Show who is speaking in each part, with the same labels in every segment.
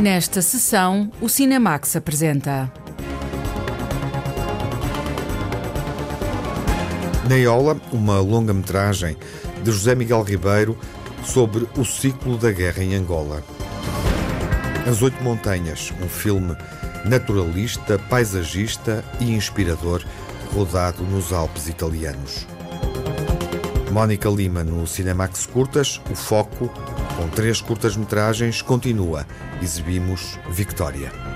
Speaker 1: Nesta sessão, o Cinemax apresenta.
Speaker 2: Neola, uma longa-metragem de José Miguel Ribeiro sobre o ciclo da guerra em Angola. As Oito Montanhas, um filme naturalista, paisagista e inspirador, rodado nos Alpes italianos. Mónica Lima no Cinemax Curtas, o foco, com três curtas-metragens, continua. Exibimos Victória.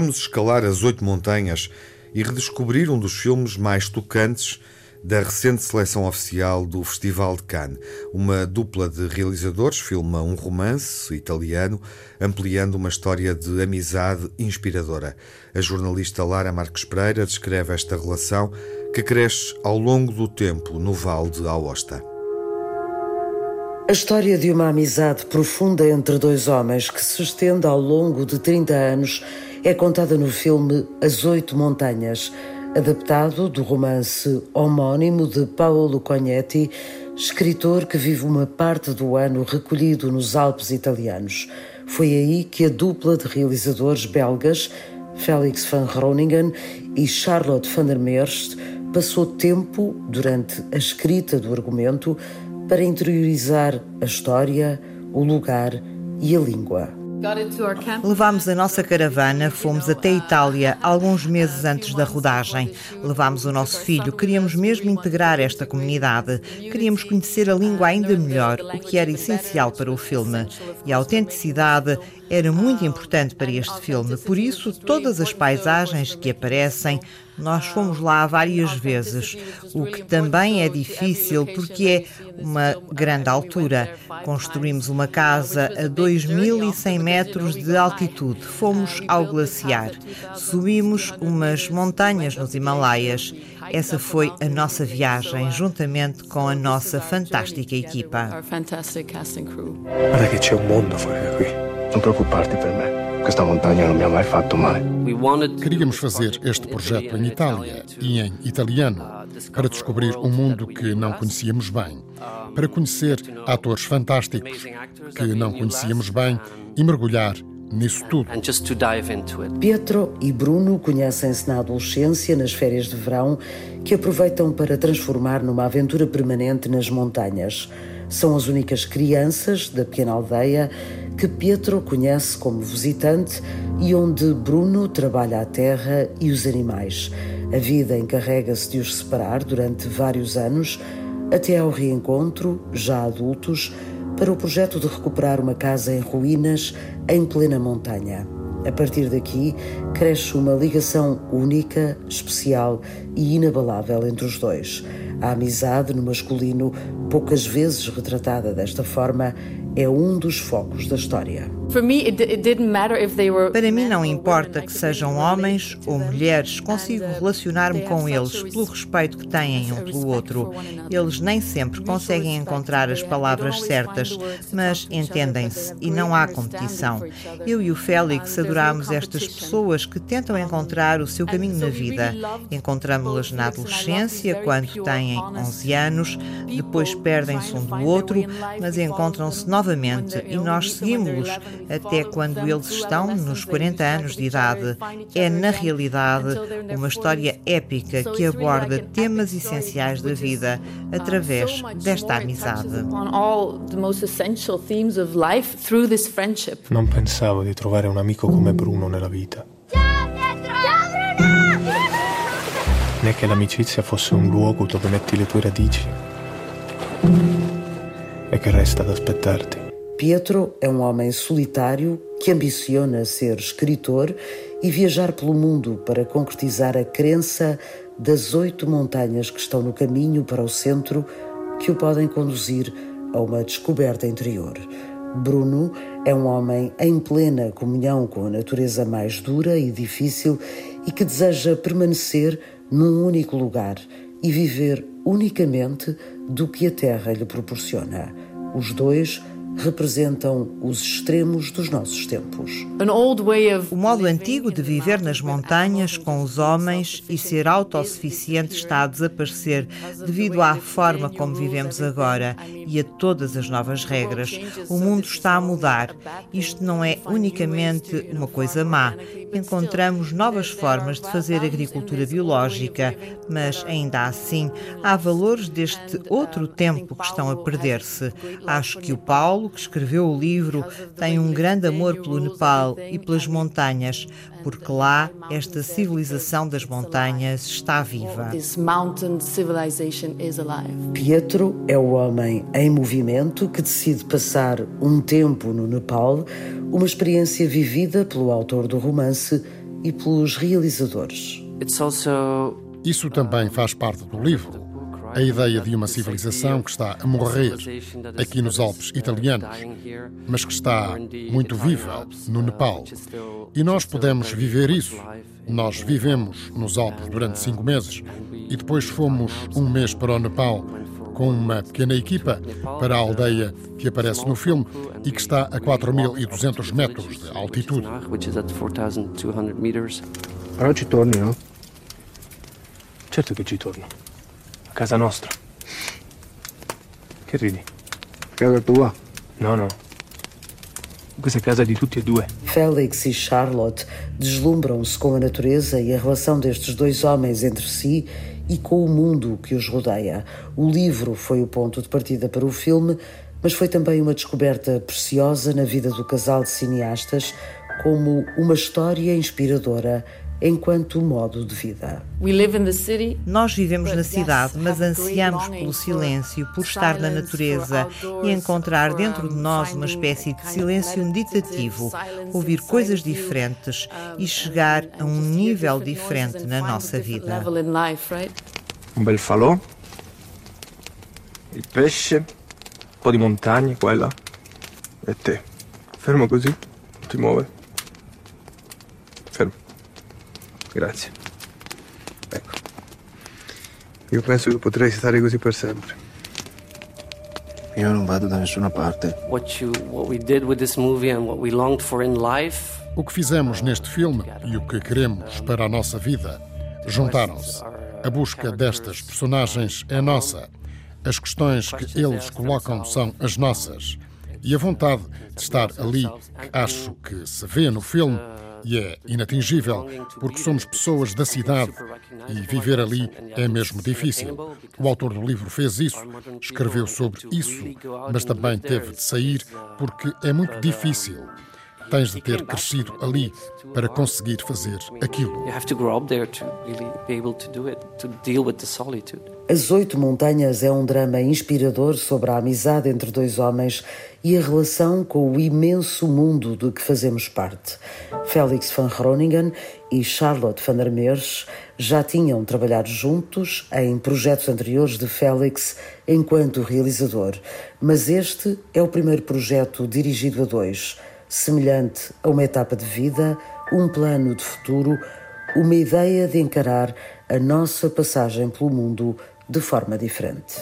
Speaker 2: Vamos escalar as oito montanhas e redescobrir um dos filmes mais tocantes da recente seleção oficial do Festival de Cannes. Uma dupla de realizadores filma um romance italiano, ampliando uma história de amizade inspiradora. A jornalista Lara Marques Pereira descreve esta relação que cresce ao longo do tempo no Vale de Aosta.
Speaker 3: A história de uma amizade profunda entre dois homens que se estende ao longo de 30 anos é contada no filme As Oito Montanhas, adaptado do romance homónimo de Paolo Cognetti, escritor que vive uma parte do ano recolhido nos Alpes italianos. Foi aí que a dupla de realizadores belgas, Felix van Groningen e Charlotte van der Meerst, passou tempo, durante a escrita do argumento, para interiorizar a história, o lugar e a língua.
Speaker 4: Levámos a nossa caravana, fomos até Itália alguns meses antes da rodagem. Levámos o nosso filho, queríamos mesmo integrar esta comunidade. Queríamos conhecer a língua ainda melhor, o que era essencial para o filme. E a autenticidade era muito importante para este filme. Por isso, todas as paisagens que aparecem nós fomos lá várias vezes, o que também é difícil porque é uma grande altura. Construímos uma casa a 2.100 metros de altitude. Fomos ao glaciar. Subimos umas montanhas nos Himalaias. Essa foi a nossa viagem, juntamente com a nossa fantástica equipa.
Speaker 5: Guarda che c'è un mondo fuori da qui. Non preoccuparti per me. Questa montagna non mi ha mai fatto male.
Speaker 6: Queríamos fazer este projeto em Itália e em italiano para descobrir um mundo que não conhecíamos bem, para conhecer atores fantásticos que não conhecíamos bem e mergulhar nisso tudo.
Speaker 3: Pietro e Bruno conhecem-se na adolescência, nas férias de verão, que aproveitam para transformar numa aventura permanente nas montanhas. São as únicas crianças da pequena aldeia que Pietro conhece como visitante e onde Bruno trabalha a terra e os animais. A vida encarrega-se de os separar durante vários anos, até ao reencontro, já adultos, para o projeto de recuperar uma casa em ruínas em plena montanha. A partir daqui, cresce uma ligação única, especial e inabalável entre os dois. A amizade no masculino, poucas vezes retratada desta forma, é um dos focos da história.
Speaker 4: Para mim não importa que sejam homens ou mulheres, consigo relacionar-me com eles pelo respeito que têm um pelo outro. Eles nem sempre conseguem encontrar as palavras certas, mas entendem-se e não há competição. Eu e o Félix adoramos estas pessoas que tentam encontrar o seu caminho na vida. Encontramos-las na adolescência, quando têm 11 anos, depois perdem-se um do outro, mas encontram-se novamente e nós seguimos-los até quando eles estão nos 40 anos de idade. É, na realidade, uma história épica que aborda temas essenciais da vida através desta amizade.
Speaker 5: Non pensavo di trovare un amico come Bruno nella vita. Né che l'amicizia fosse un luogo dove metti le tue radici e che resta ad aspettarti.
Speaker 3: Pietro é um homem solitário que ambiciona ser escritor e viajar pelo mundo para concretizar a crença das oito montanhas que estão no caminho para o centro que o podem conduzir a uma descoberta interior. Bruno é um homem em plena comunhão com a natureza mais dura e difícil e que deseja permanecer num único lugar e viver unicamente do que a Terra lhe proporciona. Os dois representam os extremos dos nossos tempos.
Speaker 4: O modo antigo de viver nas montanhas com os homens e ser autossuficiente está a desaparecer devido à forma como vivemos agora e a todas as novas regras. O mundo está a mudar. Isto não é unicamente uma coisa má. Encontramos novas formas de fazer agricultura biológica, mas ainda assim há valores deste outro tempo que estão a perder-se. Acho que o Paulo que escreveu o livro, tem um grande amor pelo Nepal e pelas montanhas, porque lá esta civilização das montanhas está viva.
Speaker 3: Pietro é o homem em movimento que decide passar um tempo no Nepal, uma experiência vivida pelo autor do romance e pelos realizadores.
Speaker 6: Isso também faz parte do livro a ideia de uma civilização que está a morrer aqui nos Alpes italianos, mas que está muito viva no Nepal. E nós podemos viver isso. Nós vivemos nos Alpes durante cinco meses e depois fomos um mês para o Nepal com uma pequena equipa para a aldeia que aparece no filme e que está a 4.200 metros de altitude.
Speaker 5: Però ci torni, no? Certo che ci torno. Casa nostra. Che ridi? Casa tua? No, no. Questa è casa di tutti e due.
Speaker 3: Félix e Charlotte deslumbram-se com a natureza e a relação destes dois homens entre si e com o mundo que os rodeia. O livro foi o ponto de partida para o filme, mas foi também uma descoberta preciosa na vida do casal de cineastas, como uma história inspiradora enquanto modo de vida.
Speaker 4: Nós vivemos na cidade, mas ansiamos pelo silêncio, por estar na natureza e encontrar dentro de nós uma espécie de silêncio meditativo, ouvir coisas diferentes e chegar a um nível diferente na nossa vida.
Speaker 5: Um bel falò, il pesce, un po' di montagne qua e là, e te. Fermo così, non ti muove. Grazie. Ecco. Io penso che potrei stare così per sempre.
Speaker 7: Io non vado da nessuna parte.
Speaker 8: What you, what we did with this movie and what we longed for in life.
Speaker 6: O que fizemos neste filme e o que queremos para a nossa vida juntaram-se. A busca destas personagens é nossa. As questões que eles colocam são as nossas. E a vontade de estar ali, que acho que se vê no filme, e é inatingível, porque somos pessoas da cidade e viver ali é mesmo difícil. O autor do livro fez isso, escreveu sobre isso, mas também teve de sair porque é muito difícil. Tens de ter crescido ali para conseguir fazer aquilo.
Speaker 3: As Oito Montanhas é um drama inspirador sobre a amizade entre dois homens e a relação com o imenso mundo de que fazemos parte. Félix van Groningen e Charlotte van der Meers já tinham trabalhado juntos em projetos anteriores de Félix enquanto realizador, mas este é o primeiro projeto dirigido a dois, semelhante a uma etapa de vida, um plano de futuro, uma ideia de encarar a nossa passagem pelo mundo de forma diferente.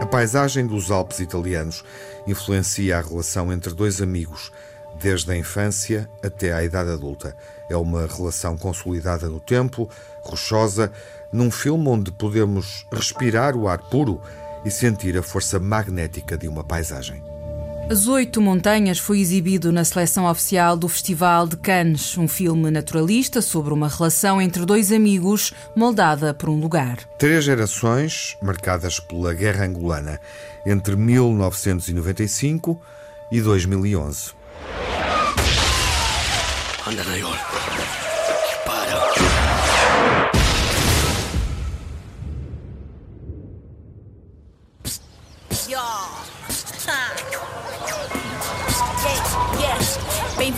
Speaker 2: A paisagem dos Alpes italianos influencia a relação entre dois amigos, desde a infância até à idade adulta. É uma relação consolidada no tempo, rochosa, num filme onde podemos respirar o ar puro e sentir a força magnética de uma paisagem.
Speaker 1: As Oito Montanhas foi exibido na seleção oficial do Festival de Cannes, um filme naturalista sobre uma relação entre dois amigos moldada por um lugar.
Speaker 2: Três gerações marcadas pela Guerra Angolana entre 1995 e 2011. Anda, Nayor.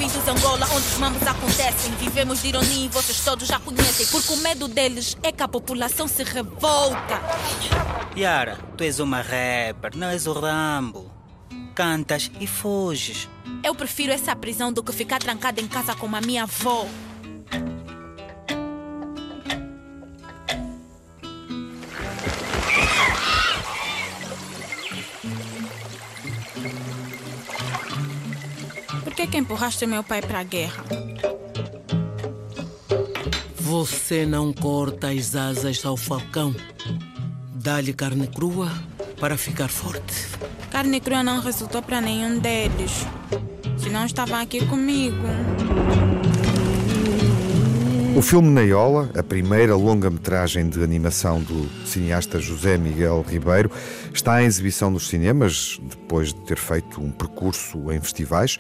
Speaker 9: Bem-vindos a Angola, onde os mambos acontecem. Vivemos de ironia e vocês todos já conhecem. Porque o medo deles é que a população se revolta.
Speaker 10: Yara, tu és uma rapper, não és o Rambo. Cantas e fuges.
Speaker 9: Eu prefiro essa prisão do que ficar trancada em casa com a minha avó. Que, empurraste meu pai para a guerra?
Speaker 10: Você não corta as asas ao falcão. Dá-lhe carne crua para ficar forte.
Speaker 9: Carne crua não resultou para nenhum deles. Se não estavam aqui comigo.
Speaker 2: O filme Neiola, a primeira longa-metragem de animação do cineasta José Miguel Ribeiro, está em exibição nos cinemas depois de ter feito um percurso em festivais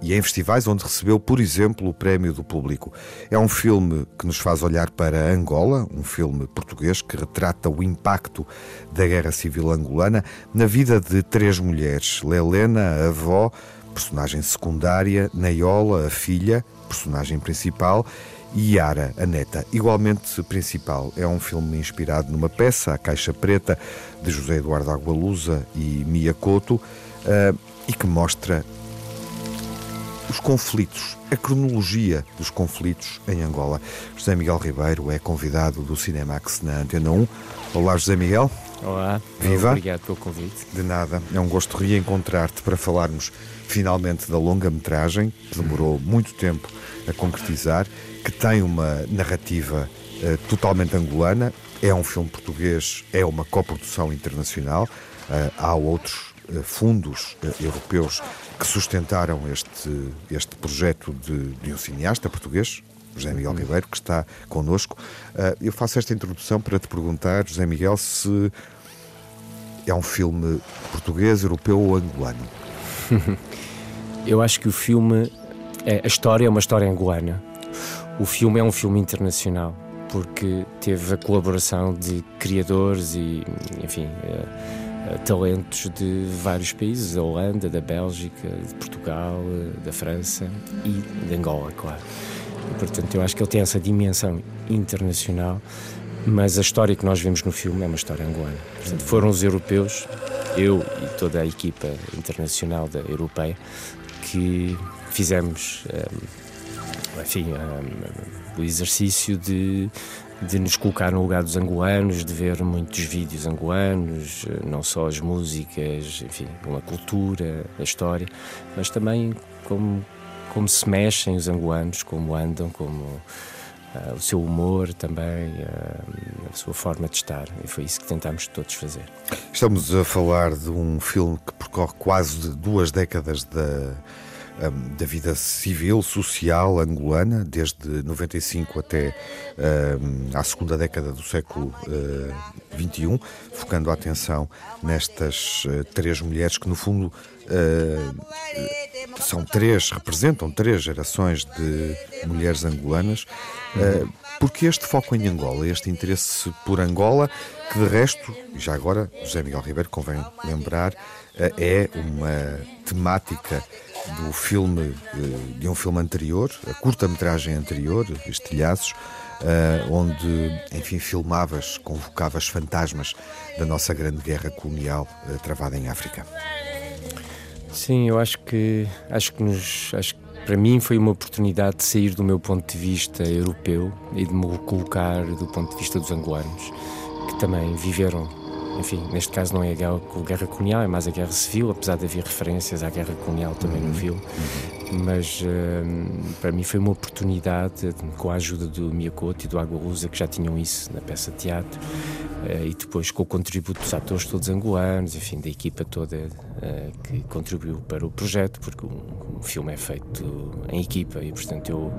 Speaker 2: e em festivais onde recebeu, por exemplo, o prémio do público. É um filme que nos faz olhar para Angola, um filme português que retrata o impacto da Guerra Civil angolana na vida de três mulheres: Lelena, a avó, personagem secundária, Neiola, a filha, personagem principal e Yara, a neta, igualmente principal. É um filme inspirado numa peça, A Caixa Preta, de José Eduardo Agualusa e Mia Couto, uh, e que mostra os conflitos, a cronologia dos conflitos em Angola. José Miguel Ribeiro é convidado do Cinemax na Antena 1. Olá, José Miguel.
Speaker 11: Olá,
Speaker 2: Viva.
Speaker 11: obrigado pelo convite.
Speaker 2: De nada, é um gosto reencontrar-te para falarmos finalmente da longa-metragem, que demorou muito tempo a concretizar, que tem uma narrativa uh, totalmente angolana, é um filme português, é uma coprodução internacional, uh, há outros fundos europeus que sustentaram este, este projeto de, de um cineasta português, José Miguel uhum. Ribeiro, que está connosco. Uh, eu faço esta introdução para te perguntar, José Miguel, se é um filme português, europeu ou angolano?
Speaker 11: eu acho que o filme, é, a história é uma história angolana. O filme é um filme internacional porque teve a colaboração de criadores e, enfim. Eh, talentos de vários países, da Holanda, da Bélgica, de Portugal, eh, da França e de Angola, claro. E, portanto, eu acho que ele tem essa dimensão internacional, mas a história que nós vemos no filme é uma história angolana. Portanto, foram os europeus, eu e toda a equipa internacional da europeia, que fizemos, um, eh, enfim, um, o exercício de de nos colocar no lugar dos angolanos, de ver muitos vídeos angolanos, não só as músicas, enfim, a cultura, a história, mas também como, como se mexem os angolanos, como andam, como uh, o seu humor também, uh, a sua forma de estar. E foi isso que tentámos todos fazer.
Speaker 2: Estamos a falar de um filme que percorre quase duas décadas da um, da vida civil, social angolana, desde 95 até um, à segunda década do século uh, XXI, focando a atenção nestas uh, três mulheres que, no fundo, uh, são três, representam três gerações de mulheres angolanas. Uh, porque este foco em Angola, este interesse por Angola, que de resto, já agora, José Miguel Ribeiro, convém lembrar, é uma temática do filme, eh, de um filme anterior, a curta-metragem anterior, Estilhaços, uh, onde, enfim, filmavas, convocavas fantasmas da nossa grande guerra colonial uh, travada em África.
Speaker 11: Sim, eu acho que acho que nos acho que para mim foi uma oportunidade de sair do meu ponto de vista europeu e de me colocar do ponto de vista dos angolanos que também viveram enfim, neste caso não é a guerra, a guerra colonial, é mais a guerra civil, apesar de haver referências à guerra colonial também no uhum. filme. Mas uh, para mim foi uma oportunidade, com a ajuda do Miyakoto e do Aguarusa, que já tinham isso na peça de teatro, e depois com o contributo dos atores todos angolanos, enfim, da equipa toda uh, que contribuiu para o projeto, porque o, o filme é feito em equipa e, portanto, eu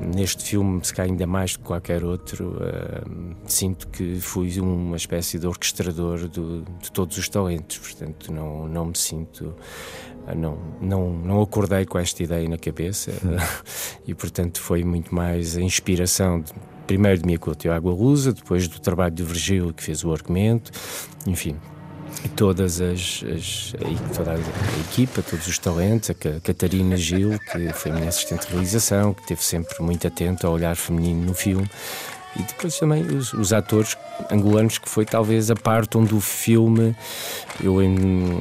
Speaker 11: neste filme, se calhar ainda mais do que qualquer outro, uh, sinto que fui uma espécie de orquestrador do, de todos os talentos, portanto não, não me sinto, uh, não, não, não acordei com esta ideia na cabeça. E portanto foi muito mais a inspiração de, primeiro de Miyakoto Água Lusa, depois do trabalho de Virgílio que fez o argumento, enfim, e todas as, as toda a, equipa, todos os talentos, a Catarina Gil, que foi minha assistente de realização, que esteve sempre muito atenta ao olhar feminino no filme, E depois também os, os atores angolanos, que foi talvez a parte onde o filme. Eu em,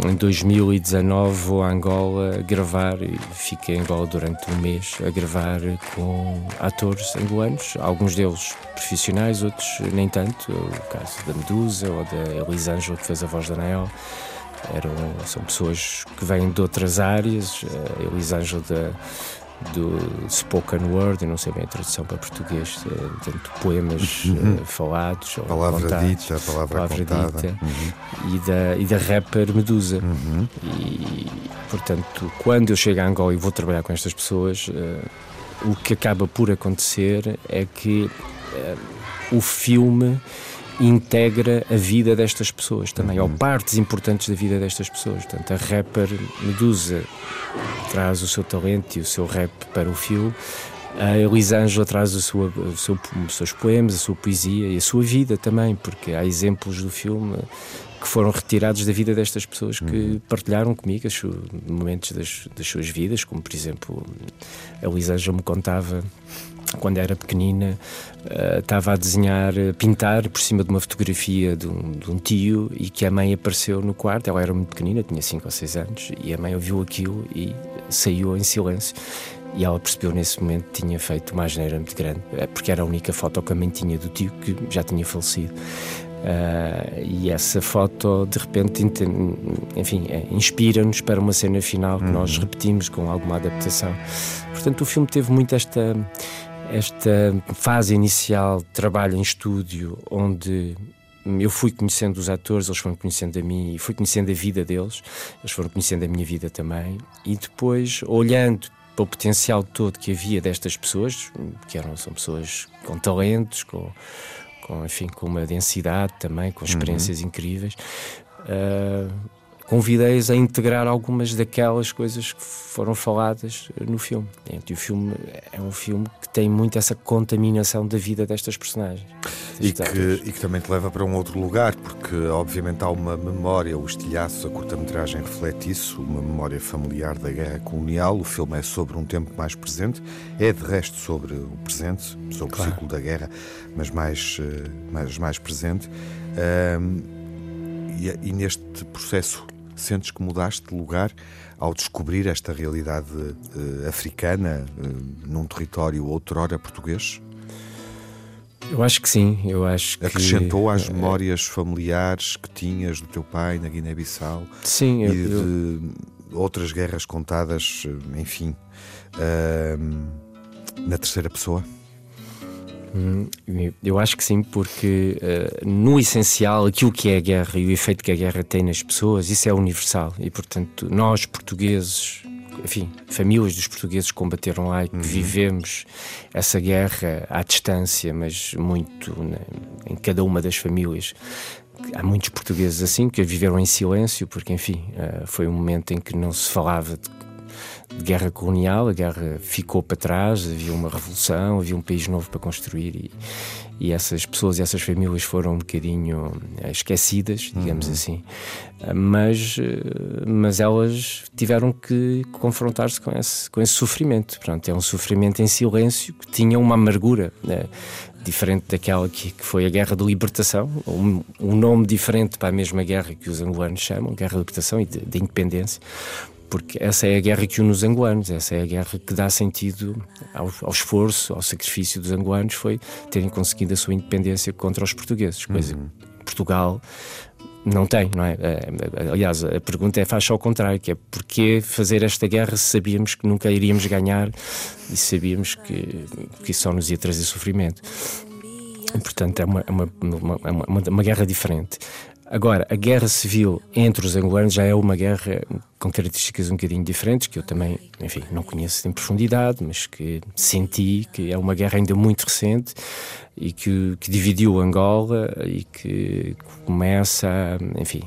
Speaker 11: em 2019 vou a Angola gravar e fiquei em Angola durante um mês a gravar com atores angolanos, alguns deles profissionais, outros nem tanto. O caso da Medusa ou da Elisângela, que fez a voz da Nael. Eram, são pessoas que vêm de outras áreas. A Elisângela da do spoken word, eu não sei bem a tradução para português, eh, tanto poemas uhum. uh, falados,
Speaker 2: palavra
Speaker 11: contados,
Speaker 2: dita, palavra, palavra contada. dita,
Speaker 11: uhum. e, da, e da rapper Medusa. Uhum. E, portanto, quando eu chego a Angola e vou trabalhar com estas pessoas, uh, o que acaba por acontecer é que uh, o filme integra a vida destas pessoas também, ou uhum. partes importantes da vida destas pessoas. Portanto, a rapper Medusa traz o seu talento e o seu rap para o filme. A Elisângela traz o seu, o seu, os seus poemas, a sua poesia e a sua vida também, porque há exemplos do filme que foram retirados da vida destas pessoas que uhum. partilharam comigo os momentos das, das, suas vidas, como por exemplo a Elisângela me contava quando era pequenina, uh, estava a desenhar, a pintar por cima de uma fotografia de um, de um, tio e que a mãe apareceu no quarto. Ela era muito pequenina, tinha 5 ou 6 anos, e a mãe ouviu aquilo e saiu em silêncio. E ela percebeu nesse momento que tinha feito uma asneira muito grande, eh, porque era a única foto que a mãe tinha do tio que já tinha falecido. Uh, e essa foto de repente enfim é, inspira-nos para uma cena final que uhum. nós repetimos com alguma adaptação portanto o filme teve muito esta esta fase inicial de trabalho em estúdio, onde eu fui conhecendo os atores, eles foram conhecendo a mim e fui conhecendo a vida deles, eles foram conhecendo a minha vida também, e depois, olhando para o potencial todo que havia destas pessoas, que eram, são pessoas com talentos, com, com, enfim, com uma densidade também, com experiências uhum. incríveis. Uh, convidei-os a integrar algumas daquelas coisas que foram faladas no filme. E o filme é um filme que tem muito essa contaminação da vida destas personagens.
Speaker 2: E que, e que, também te leva para um outro lugar, porque obviamente há uma memória, o estilhaço, a curta-metragem reflete isso, uma memória familiar da guerra colonial. O filme é sobre um tempo mais presente, é de resto sobre o presente, sobre claro. o ciclo da guerra, mas mais, eh, mais, mais presente. Um, e, e neste processo Sentes que mudaste de lugar ao descobrir esta realidade uh, africana uh, num território outrora português?
Speaker 11: Eu acho que sim, eu acho que...
Speaker 2: Acrescentou às eh, memórias familiares que tinhas do teu pai na Guiné-Bissau?
Speaker 11: Sim,
Speaker 2: e
Speaker 11: eu,
Speaker 2: de eu... outras guerras contadas, enfim, uh, na terceira pessoa?
Speaker 11: Hum, eu acho que sim, porque uh, no essencial, aquilo que é a guerra e o efeito que a guerra tem nas pessoas, isso é universal. E, portanto, nós portugueses, enfim, famílias dos portugueses que combateram lá e que uhum. vivemos essa guerra à distância, mas muito né, em cada uma das famílias. Há muitos portugueses assim que viveram em silêncio, porque, enfim, uh, foi um momento em que não se falava de de guerra colonial, a guerra ficou para trás, havia uma revolução, havia um país novo para construir e, e essas pessoas e essas famílias foram um bocadinho eh, esquecidas, digamos uhum. assim. Eh, mas, eh, mas elas tiveram que confrontar-se com esse, com esse sofrimento. Pronto, é um sofrimento em silêncio que tinha uma amargura. Né? diferente daquela que, que, foi a Guerra de Libertação, um, um, nome diferente para a mesma guerra que os angolanos chamam, Guerra de Libertação e de, de Independência, porque essa é a guerra que une os angolanos, essa é a guerra que dá sentido ao, ao esforço, ao sacrifício dos angolanos, foi terem conseguido a sua independência contra os portugueses, coisa uhum. Portugal não tem, não é? é aliás, a pergunta é faz ao contrário, que é porquê fazer esta guerra se sabíamos que nunca iríamos ganhar e sabíamos que, que isso só nos ia trazer sofrimento. Portanto, é uma, é uma, uma, uma, uma guerra diferente. Agora, a guerra civil entre os angolanos já é uma guerra com características um bocadinho diferentes, que eu também, enfim, não conheço em profundidade, mas que senti que é uma guerra ainda muito recente e que, que dividiu Angola e que começa, enfim,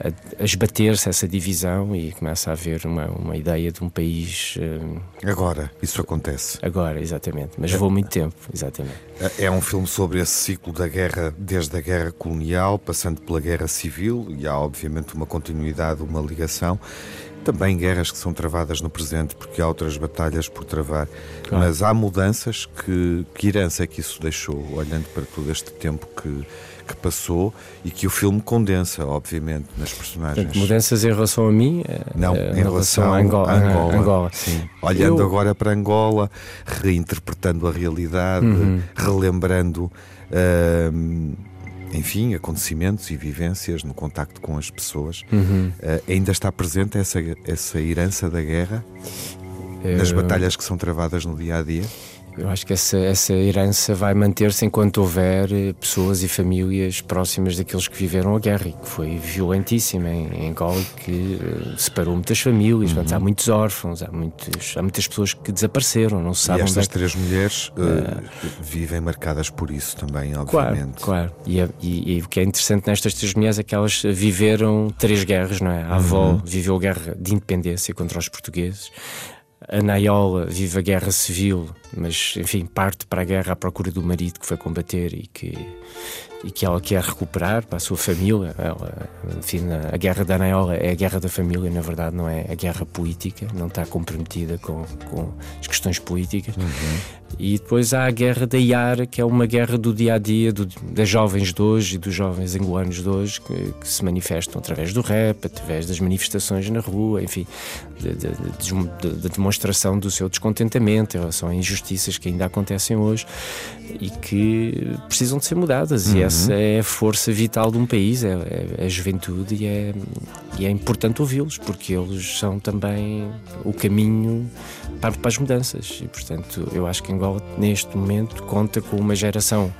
Speaker 11: a, a esbater-se essa divisão e começa a haver uma, uma ideia de um país. Uh,
Speaker 2: agora, isso acontece.
Speaker 11: Agora, exatamente. Mas levou muito tempo, exatamente.
Speaker 2: É, é um filme sobre esse ciclo da guerra, desde a guerra colonial, passando pela guerra civil, e há obviamente uma continuidade, uma ligação. Também guerras que são travadas no presente, porque há outras batalhas por travar. Claro. Mas há mudanças que, que herança é que isso deixou, olhando para todo este tempo que, que passou e que o filme condensa, obviamente, nas personagens.
Speaker 11: Portanto, mudanças em relação a mim?
Speaker 2: Eh, Não, em, em relação, relação, a Angola. Angola. Angola. Sim. Olhando Eu... agora para Angola, reinterpretando a realidade, uhum. relembrando. Uh, enfim, acontecimentos e vivências no contacto com as pessoas. Uhum. Uh, ainda está presente essa, essa herança da guerra nas batalhas que são travadas no dia a dia?
Speaker 11: Eu acho que essa, essa herança vai manter-se enquanto houver eh, pessoas e famílias próximas daqueles que viveram a guerra e que foi violentíssima em, em Angola que uh, separou muitas famílias. Uhum. Portanto, há muitos órfãos, há, muitos, há muitas pessoas que desapareceram, não se sabe.
Speaker 2: E estas é três mulheres uh, vivem marcadas por isso também, obviamente.
Speaker 11: Claro, claro. E, e, e, o que é interessante nestas três mulheres é que elas viveram três guerras, não é? A avó uhum. viveu a guerra de independência contra os portugueses. A Naiola vive a guerra civil, mas enfim, parte para a guerra à procura do marido que foi combater e que e que ela quer recuperar para a sua família. Ela, enfim, a guerra da Anaiola é a guerra da família, na verdade, não é a guerra política, não está comprometida com, com as questões políticas. Uhum. E depois há a guerra da Iara, que é uma guerra do dia a dia do, das jovens de hoje e dos jovens angolanos de hoje, que, que, se manifestam através do rap, através das manifestações na rua, enfim, da demonstração do seu descontentamento em relação a injustiças que ainda acontecem hoje e que precisam de ser mudadas. Uhum. E essa é a força vital de um país, é, é a juventude, e é, e é importante ouvi-los, porque eles são também o caminho para, para as mudanças. E, portanto, eu acho que Angola, neste momento, conta com uma geração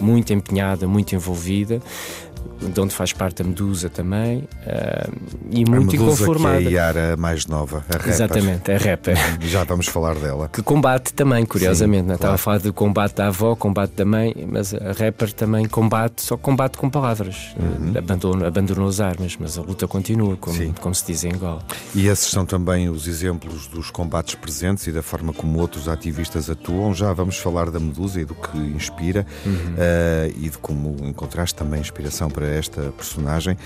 Speaker 11: muito empenhada, muito envolvida de onde faz parte a Medusa também, uh, e muito a Medusa inconformada.
Speaker 2: Que é a Yara mais nova, a rapper.
Speaker 11: Exatamente, a rapper.
Speaker 2: Já vamos falar dela.
Speaker 11: Que combate também, curiosamente. Sim, né? claro. Estava a falar do combate da avó, combate da mãe, mas a rapper também combate, só combate com palavras. Uhum. Abandonou, abandonou as armas, mas a luta continua, como, como se diz em Angola.
Speaker 2: E esses são também os exemplos dos combates presentes e da forma como outros ativistas atuam. Já vamos falar da Medusa e do que inspira uhum. uh, e de como encontraste também inspiração para esta personagem.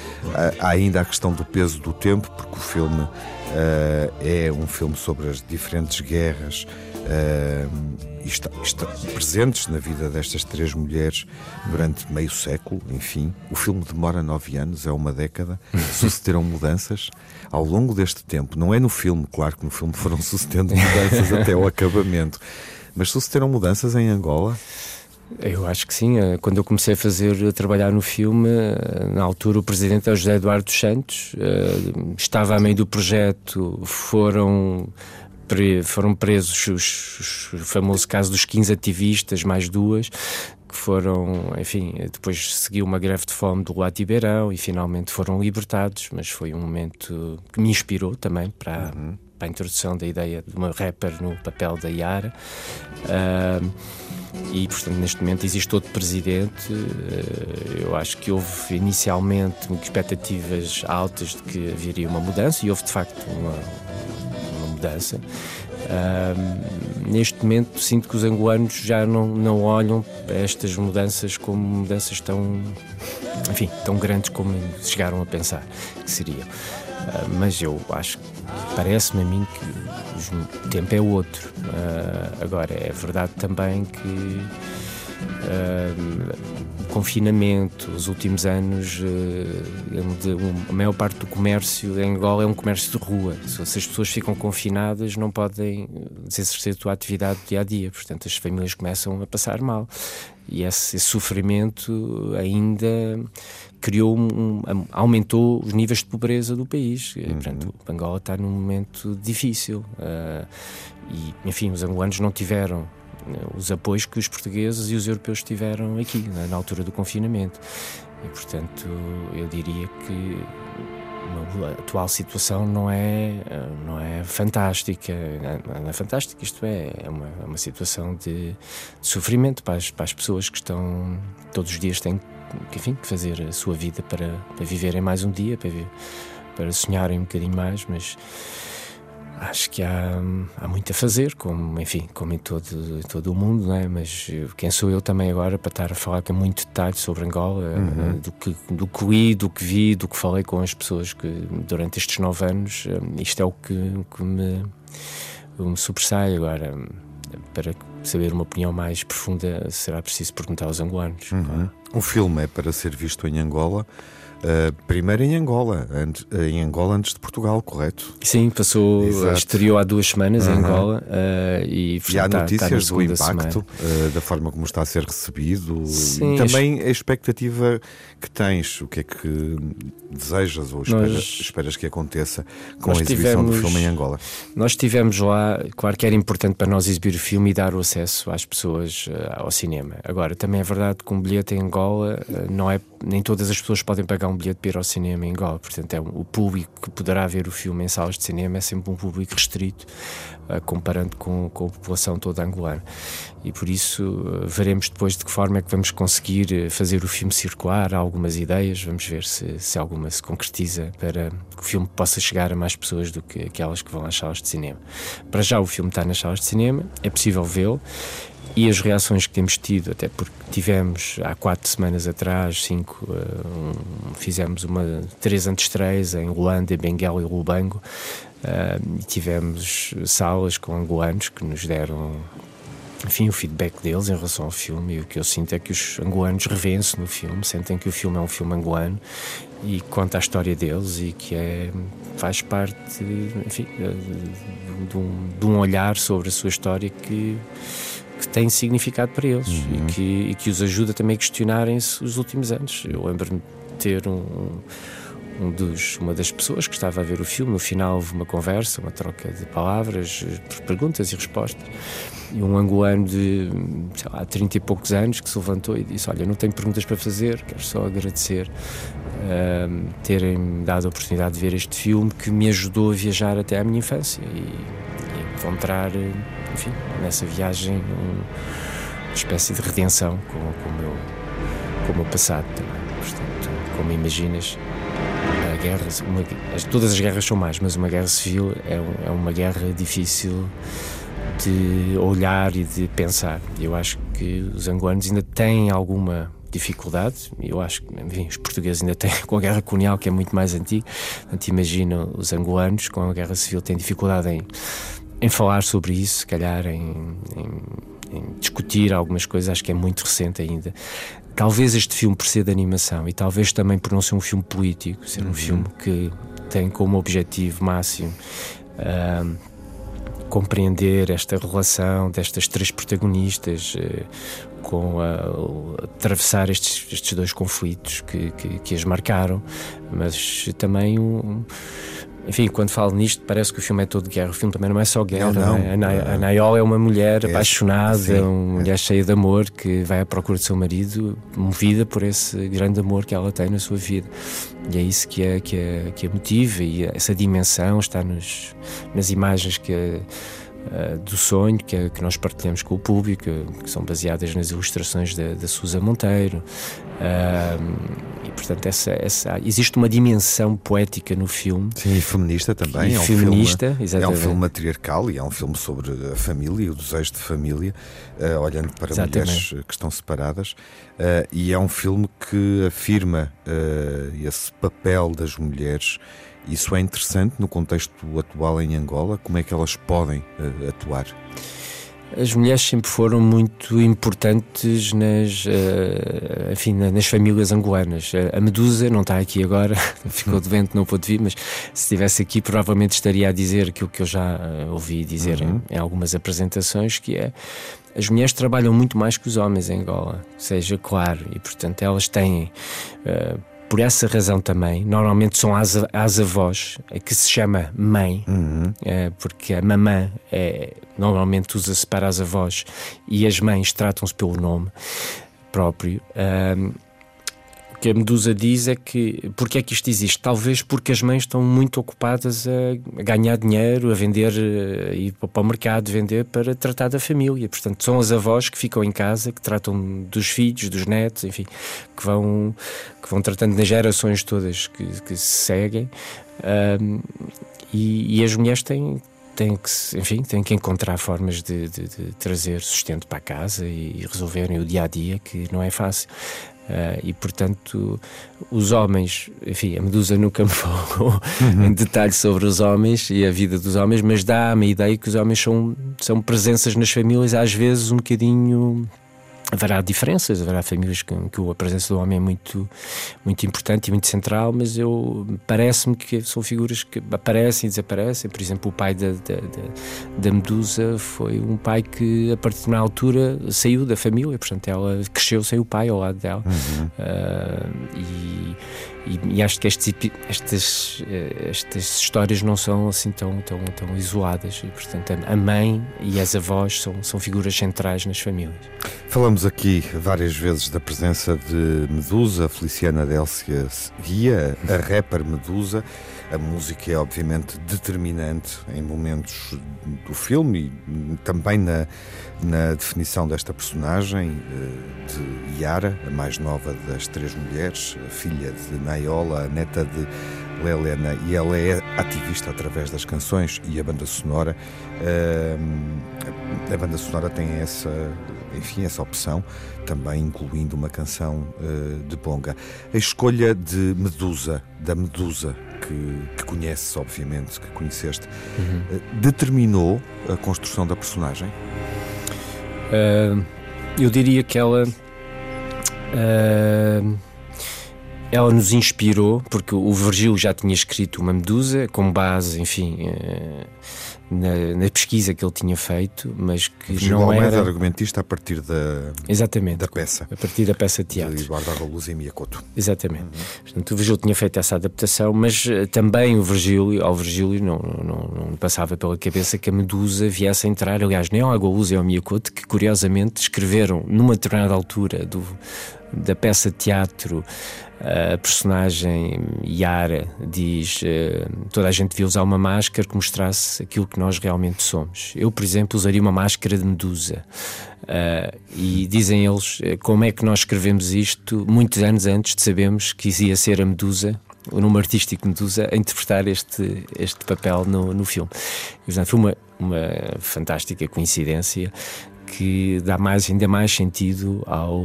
Speaker 2: Há ainda a questão do peso do tempo, porque o filme uh, é um filme sobre as diferentes guerras. Está, está, presentes na vida destas três mulheres durante meio século, enfim. O filme demora nove anos, é uma década. Sucederam mudanças ao longo deste tempo. Não é no filme, claro que no filme foram sucedendo mudanças até o acabamento. Mas sucederam mudanças em Angola?
Speaker 11: Eu acho que sim. Eh, quando eu comecei a fazer, a trabalhar no filme, eh, na altura o presidente é o José Eduardo Santos, eh, estava a meio do projeto, foram foram presos os, o famoso caso dos 15 ativistas, mais duas, que foram, enfim, depois seguiu uma greve de fome do Lato Ibeirão e finalmente foram libertados, mas foi um momento que me inspirou também para, uhum. para a introdução da ideia de uma rapper no papel da Yara. Uh, e, portanto, neste momento existe outro presidente. Eh, eu acho que houve inicialmente expectativas altas de que haveria uma mudança e houve de facto uma, uma mudança. neste momento sinto que os angolanos já não, não olham para estas mudanças como mudanças tão, enfim, tão grandes como chegaram a pensar que seriam. Uh, mas eu acho que parece-me a mim que o tempo é outro. Uh, agora, é verdade também que uh, o confinamento, os últimos anos, uh, a maior parte do comércio em Angola é um comércio de rua. Se as pessoas ficam confinadas, não podem exercer a sua atividade dia a dia. Portanto, as famílias começam a passar mal. E esse, esse sofrimento ainda criou um, aumentou os níveis de pobreza do país. Uhum. Portanto, Angola está num momento difícil. Uh, e, enfim, os angolanos não tiveram uh, os apoios que os portugueses e os europeus tiveram aqui, na, na altura do confinamento. E, portanto, eu diria que a atual situação não é, não é fantástica. Não é fantástica, isto é, é uma, é uma situação de, de sofrimento para as, para as pessoas que estão todos os dias têm que, enfim, fazer a sua vida para, para viverem mais um dia, para, para sonharem um bocadinho mais, mas acho que há, há muito a fazer, como, enfim, como em todo, todo o mundo, não é? mas quem sou eu também agora para estar a falar com muito detalhe sobre Angola, uhum. do, que, do que li, do que vi, do que falei com as pessoas que durante estes nove anos, isto é o que, que me, me sobressai agora. Para saber uma opinião mais profunda, será preciso perguntar aos angolanos.
Speaker 2: Uhum. O filme é para ser visto em Angola. Uh, primeiro em Angola, antes, uh, em Angola antes de Portugal, correto?
Speaker 11: Sim, passou, Exato. estreou há duas semanas uhum. em Angola uh, e,
Speaker 2: e há notícias do impacto, da forma como está a ser recebido Sim, e também a expectativa que tens, o que é que desejas ou esperas, nós, esperas que aconteça com a exibição tivemos, do filme em Angola?
Speaker 11: Nós estivemos lá, claro que era importante para nós exibir o filme e dar o acesso às pessoas ao cinema. Agora, também é verdade que um bilhete em Angola não é, nem todas as pessoas podem pagar um bilhete para ir ao cinema em Angola. Portanto, é o público que poderá ver o filme em salas de cinema é sempre um público restrito, uh, comparando com, com, a população toda angolana. E por isso uh, veremos depois de que forma é que vamos conseguir eh, fazer o filme circular. Há algumas ideias, vamos ver se, se alguma se concretiza para que o filme possa chegar a mais pessoas do que aquelas que vão às salas de cinema. Para já o filme está nas salas de cinema, é possível vê-lo e as reações que temos tido, até porque tivemos há quatro semanas atrás, cinco, uh, um, fizemos uma três antestreias em Luanda, Benguela e Lubango, uh, e tivemos salas com angolanos que nos deram enfim, o feedback deles em relação ao filme. E o que eu sinto é que os angolanos revêem-se no filme, sentem que o filme é um filme angolano e conta a história deles e que é, faz parte, enfim, de, um, de um olhar sobre a sua história que que tem significado para eles uhum. e, que, e, que, os ajuda também a questionarem-se os últimos anos. Eu lembro-me de ter um, um dos, uma das pessoas que estava a ver o filme, no final houve uma conversa, uma troca de palavras, perguntas e respostas. E um angolano de, sei lá, 30 e poucos anos que se levantou e disse: Olha, não tenho perguntas para fazer, quero só agradecer uh, terem dado a oportunidade de ver este filme que me ajudou a viajar até à minha infância e, e encontrar enfim, nessa viagem uma espécie de redenção com, com, o, meu, com o meu passado também. Portanto, como imaginas, a guerra, uma, todas as guerras são mais, mas uma guerra civil é, é uma guerra difícil de olhar e de pensar. Eu acho que os angolanos ainda têm alguma dificuldade. Eu acho que enfim, os portugueses ainda têm com a guerra colonial, que é muito mais antiga. Portanto, imagina os angolanos com a guerra civil têm dificuldade em em falar sobre isso, se calhar em, em, em, discutir algumas coisas, acho que é muito recente ainda. Talvez este filme, por ser de animação e talvez também por não ser um filme político, ser um uhum. filme que tem como objetivo máximo uh, compreender esta relação destas três protagonistas, uh, com a, atravessar estes, estes dois conflitos que, que, que, as marcaram, mas também um enfim, quando falo nisto, parece que o filme é todo guerra. O filme também não é só guerra. Não, não. Né? A, Nayol é uma mulher é, apaixonada, sim, uma mulher cheia de amor que vai à procura do seu marido, movida por esse grande amor que ela tem na sua vida. E é isso que é, que é, que é motiva e essa dimensão está nos, nas imagens que. Uh, do sonho que, é, que, nós partilhamos com o público, que são baseadas nas ilustrações da, da Susa Monteiro, e portanto, essa, essa, existe uma dimensão poética no filme.
Speaker 2: Sim, e feminista também.
Speaker 11: E
Speaker 2: é um
Speaker 11: feminista,
Speaker 2: filme,
Speaker 11: exatamente.
Speaker 2: É um filme matriarcal e é um filme sobre a família e o desejo de família, uh, olhando para exatamente. mulheres que estão separadas. Uh, e é um filme que afirma uh, esse papel das mulheres. Isso é interessante no contexto atual em Angola. Como é que elas podem atuar?
Speaker 11: as mulheres sempre foram muito importantes nas, uh, enfim, nas famílias angolanas. A Medusa não está aqui agora, ficou doente, não pôde vir, mas se estivesse aqui provavelmente estaria a dizer aquilo que eu já uh, ouvi dizer uhum. em, em, algumas apresentações, que é as mulheres trabalham muito mais que os homens em Angola, seja claro, e portanto elas têm uh, por essa razão também, normalmente são as, as avós, que se chama mãe, uhum. é, porque a mamã é, normalmente usa-se para as avós e as mães tratam-se pelo nome próprio. Um, que a Medusa diz é que porque é que isto existe? Talvez porque as mães estão muito ocupadas a ganhar dinheiro, a vender, a ir para o mercado vender para tratar da família. Portanto, são as avós que ficam em casa, que tratam dos filhos, dos netos, enfim, que vão, que vão tratando das gerações todas que, que se seguem. Um, e, e, as mulheres têm têm que, enfim, têm que encontrar formas de, de, de trazer sustento para a casa e resolverem o dia a dia, que não é fácil. Uh, e portanto, os homens, enfim, a Medusa nunca me falou uhum. em detalhe sobre os homens e a vida dos homens, mas dá-me a ideia que os homens são, são presenças nas famílias, às vezes um bocadinho Haverá diferenças, haverá famílias que, que a presença do homem é muito, muito importante e muito central, mas eu parece-me que são figuras que aparecem e desaparecem. Por exemplo, o pai da, da, da, Medusa foi um pai que, a partir de uma altura, saiu da família, portanto, ela cresceu sem o pai ao lado dela. Uhum. Uh, e e, e, acho que estes, estas, eh, estas histórias não são assim tão, tão, tão isoladas e, portanto, a mãe e as avós são, são figuras centrais nas famílias.
Speaker 2: Falamos aqui várias vezes da presença de Medusa, Feliciana Délcia Guia, a rapper Medusa. A música é obviamente determinante em momentos do filme e também na, na definição desta personagem eh, de Yara, a mais nova das três mulheres, filha de Naiola, a neta de Lelena, e ela é ativista através das canções e a banda sonora. Eh, a banda sonora tem essa, enfim, essa opção, também incluindo uma canção eh, de Bonga. A escolha de Medusa, da Medusa, que, que conheces, obviamente, que conheceste, uhum. determinou a construção da personagem?
Speaker 11: Uh, eu diria que ela. Ela nos inspirou, porque o Virgílio já tinha escrito uma Medusa, com base, enfim. Uh, na, na, pesquisa que ele tinha feito, mas que Gil não Almeida era
Speaker 2: argumentista a partir da
Speaker 11: exatamente
Speaker 2: da peça,
Speaker 11: a partir da peça de teatro
Speaker 2: de Eduardo Arroluz e Miyakoto.
Speaker 11: Exatamente. Uhum. Portanto, o Virgílio tinha feito essa adaptação, mas uh, também o Virgílio, ao Virgílio não, não, não, passava pela cabeça que a Medusa viesse a entrar. Aliás, nem ao Arroluz e ao Miyakoto, que curiosamente escreveram numa determinada altura do da peça de teatro a personagem Yara diz uh, toda a gente devia usar uma máscara que mostrasse aquilo que nós realmente somos. Eu, por exemplo, usaria uma máscara de medusa. Uh, e dizem eles eh, como é que nós escrevemos isto muitos anos antes de sabermos que ia ser a Medusa o nome artístico Medusa a interpretar este, este papel no, no filme. Portanto, foi uma, uma fantástica coincidência que dá mais, ainda mais sentido ao,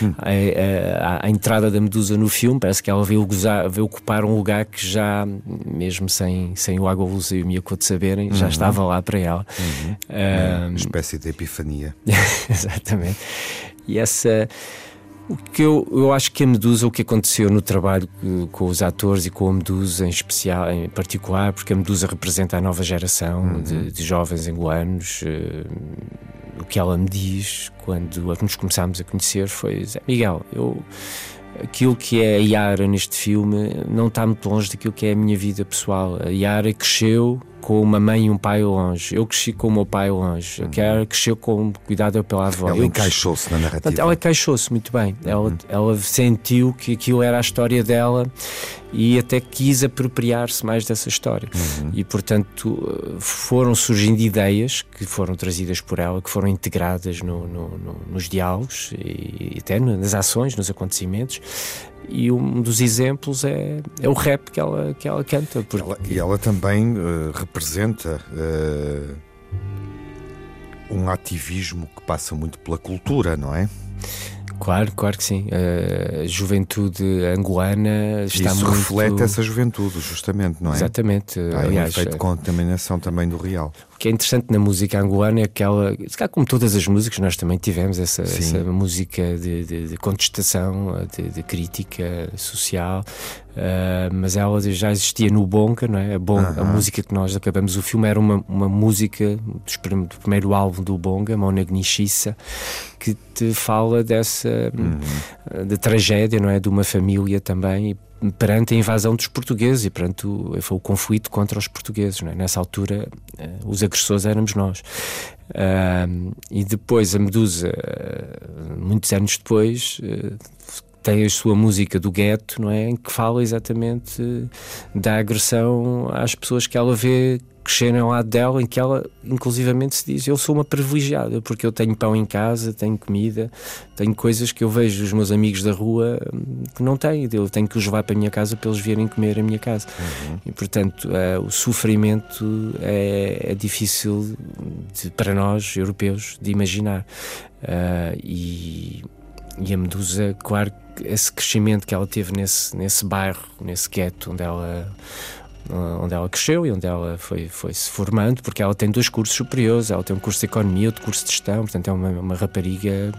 Speaker 11: hum. à, à, à, entrada da Medusa no filme. Parece que ela veio, gozar, veio ocupar um lugar que já, mesmo sem, sem o Água Luz e o Miyakoto saberem, uhum. já estava lá para ela.
Speaker 2: Uhum. Um, uma espécie de epifania.
Speaker 11: Exatamente. E essa. O que eu, eu acho que a Medusa, o que aconteceu no trabalho com os atores e com a Medusa em especial, em particular, porque a Medusa representa a nova geração uhum. de, de, jovens angolanos. Uh, o que ela me diz quando nos começámos a conhecer foi: Miguel, eu aquilo que é a Yara neste filme não está muito longe daquilo que é a minha vida pessoal. A Yara cresceu com uma mãe e um pai longe. Eu cresci com o meu pai longe. Uhum. A Yara cresceu com cuidado pela avó.
Speaker 2: Ela encaixou-se na narrativa.
Speaker 11: Ela encaixou-se muito bem. Uhum. Ela, ela sentiu que aquilo era a história dela e até quis apropriar-se mais dessa história. Uhum. E, portanto, foram surgindo ideias que foram trazidas por ela, que foram integradas no, no, no, nos diálogos e até nas ações, nos acontecimentos. E um dos exemplos é, é o rap que ela, que ela canta.
Speaker 2: Porque... Ela, e ela também uh, representa. Uh, um ativismo que passa muito pela cultura, não é?
Speaker 11: Claro, claro que sim. A juventude angolana está
Speaker 2: Isso
Speaker 11: muito...
Speaker 2: reflete essa juventude, justamente, não é?
Speaker 11: Exatamente.
Speaker 2: Há Aliás, um efeito de contaminação também do real.
Speaker 11: O que é interessante na música angolana é que ela, como todas as músicas, nós também tivemos essa, essa música de, de, de contestação, de, de, crítica social, uh, mas ela já existia no Bonga, não é? A, Bonga, uh -huh. a música que nós acabamos o filme era uma, uma música do, do primeiro álbum do Bonga, Mona Gnishissa, que te fala dessa uh uhum. -huh. de tragédia, não é? De uma família também perante a invasão dos portugueses e perante o, foi o conflito contra os portugueses. É? Nessa altura, uh, os agressores éramos nós. Uh, e depois a Medusa, uh, muitos anos depois, eh, tem a sua música do gueto, não é? Em que fala exatamente da agressão às pessoas que ela vê cresceram ao lado dela, em que ela, inclusivamente, se diz: Eu sou uma privilegiada, porque eu tenho pão em casa, tenho comida, tenho coisas que eu vejo os meus amigos da rua hum, que não têm. Eu tenho que os levar para a minha casa para eles virem comer a minha casa. Uhum. E, portanto, uh, o sofrimento é, é difícil de, para nós, europeus, de imaginar. Uh, e, e a Medusa, claro, esse crescimento que ela teve nesse, nesse bairro, nesse gueto onde ela onde ela cresceu e onde ela foi, foi se formando, porque ela tem dois cursos superiores, ela tem um curso de economia, outro curso de gestão, portanto é uma, uma rapariga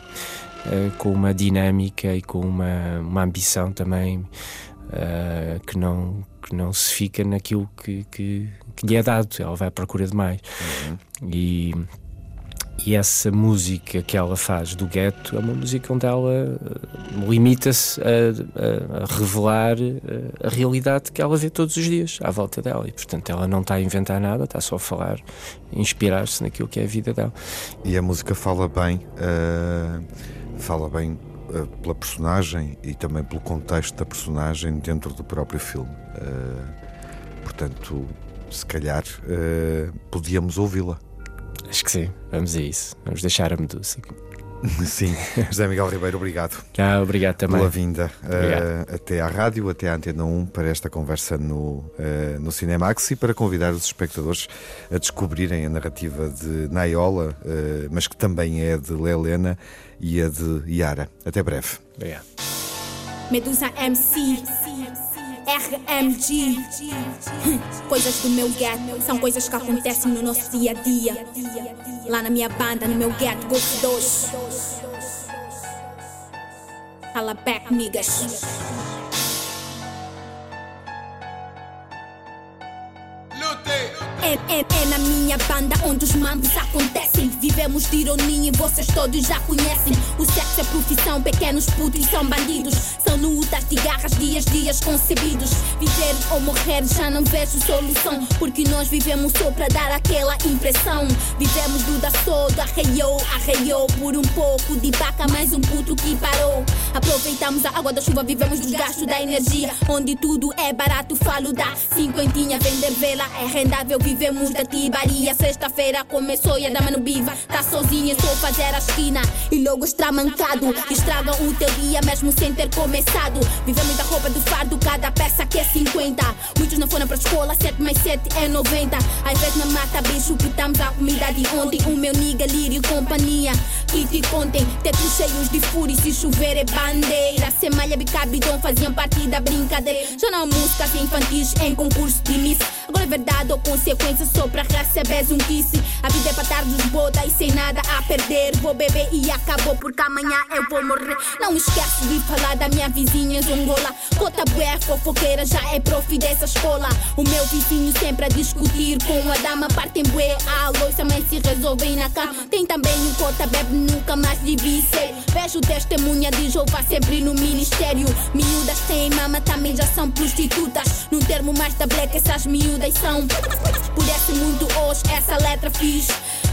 Speaker 11: uh, com uma dinâmica e com uma, uma ambição também uh, que, não, que não se fica naquilo que, que, que lhe é dado, ela vai à procura de mais. Uhum. E e essa música que ela faz do gueto é uma música onde ela eh, limita-se a, a, revelar eh, a realidade que ela vê todos os dias à volta dela. E, portanto, ela não está a inventar nada, está só a falar, inspirar-se naquilo que é a vida dela.
Speaker 2: E a música fala bem, uh, fala bem uh, pela personagem e também pelo contexto da personagem dentro do próprio filme. Uh, portanto, se calhar podíamos ouvi-la.
Speaker 11: Acho que sim, vamos a isso. Vamos deixar a Medusa.
Speaker 2: Sim, José Miguel Ribeiro, obrigado.
Speaker 11: Ah, obrigado também.
Speaker 2: Pela vinda uh, até à rádio, até à Antena 1, para esta conversa no, uh, no Cinemax e para convidar os espectadores a descobrirem a narrativa de Naiola, uh, mas que também é de Lelena e a de Yara. Até breve.
Speaker 11: Obrigado.
Speaker 9: Medusa MC. RMG. Coisas do meu gueto são coisas que acontecem no nosso dia a dia. Lá na minha banda, no meu gueto, Golf 2. Cala back, niggas. É, é, é, na minha banda onde os mambos acontecem. Vivemos de ironia e vocês todos já conhecem. O sexo é profissão, pequenos putos são bandidos. São lutas de garras, dias, dias concebidos. Viver ou morrer já não vejo solução. Porque nós vivemos só para dar aquela impressão. Vivemos do da soda, arreiou, arreiou. Por um pouco de vaca, mais um puto que parou. Aproveitamos a água da chuva, vivemos dos gastos da energia. Onde tudo é barato, falo da cinquentinha. Vender vela é rendável, vivemos da tibaria. Sexta-feira começou e a dama no biva. Tá sozinha, só fazer a esquina. E logo está mancado. Estragam o teu dia mesmo sem ter começado. Vivemos da roupa do fardo, cada peça que é 50. Muitos não foram pra escola, 7 mais 7 é 90. Às vezes na mata, bicho, pitamos a comida de ontem. O meu nigga, lírio, companhia. Que te contem, tetos cheios de fúria. Se chover é bandeira. Sem malha, bicabidão faziam parte da brincadeira. Já não há músicas infantis em concurso de miss. Agora é verdade ou consequência só pra receber um kiss. A vida é pra estar dos bodas e sem nada a perder. Vou beber e acabou porque amanhã eu vou morrer. Não esquece de falar da minha vizinha Zongola. Cota bué, fofoqueira, já é prof dessa escola. O meu vizinho sempre a discutir com a dama. Partem bué, a louça, mas se resolvem na cama. Tem também um cota bebe, nunca mais devia ser. Vejo testemunha de Jeová sempre no ministério. Miúdas têm mama, também já são prostitutas. Num termo mais da black, essas miúdas são. Por esse mundo hoje, essa letra fiz.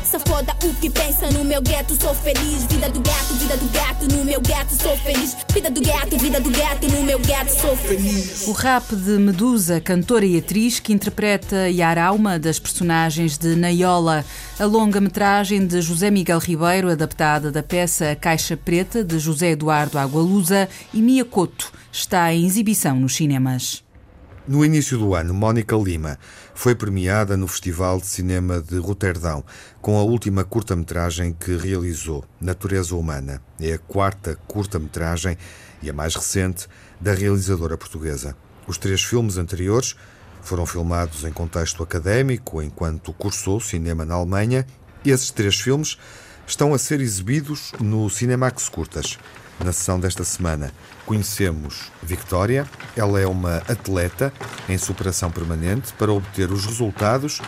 Speaker 9: Foda o que pensa no meu gueto, sou feliz. Vida do gato, vida do gato, no meu gueto, sou feliz. Vida do gato, vida do gato, no meu gueto, sou feliz.
Speaker 1: O rap de Medusa, cantora e atriz, que interpreta Yara, uma das personagens de Naiola, a longa-metragem de José Miguel Ribeiro, adaptada da peça Caixa Preta, de José Eduardo Agualusa e Mia Couto, está em exibição nos cinemas.
Speaker 2: No início do ano, Mónica Lima foi premiada no Festival de Cinema de Roterdão com a última curta-metragem que realizou, Natureza Humana. É a quarta curta-metragem e a mais recente da realizadora portuguesa. Os três filmes anteriores foram filmados em contexto académico enquanto cursou cinema na Alemanha. Esses três filmes estão a ser exibidos no Cinemax Curtas. Na sessão desta semana, conhecemos Victoria. Ela é uma atleta em superação permanente para obter os resultados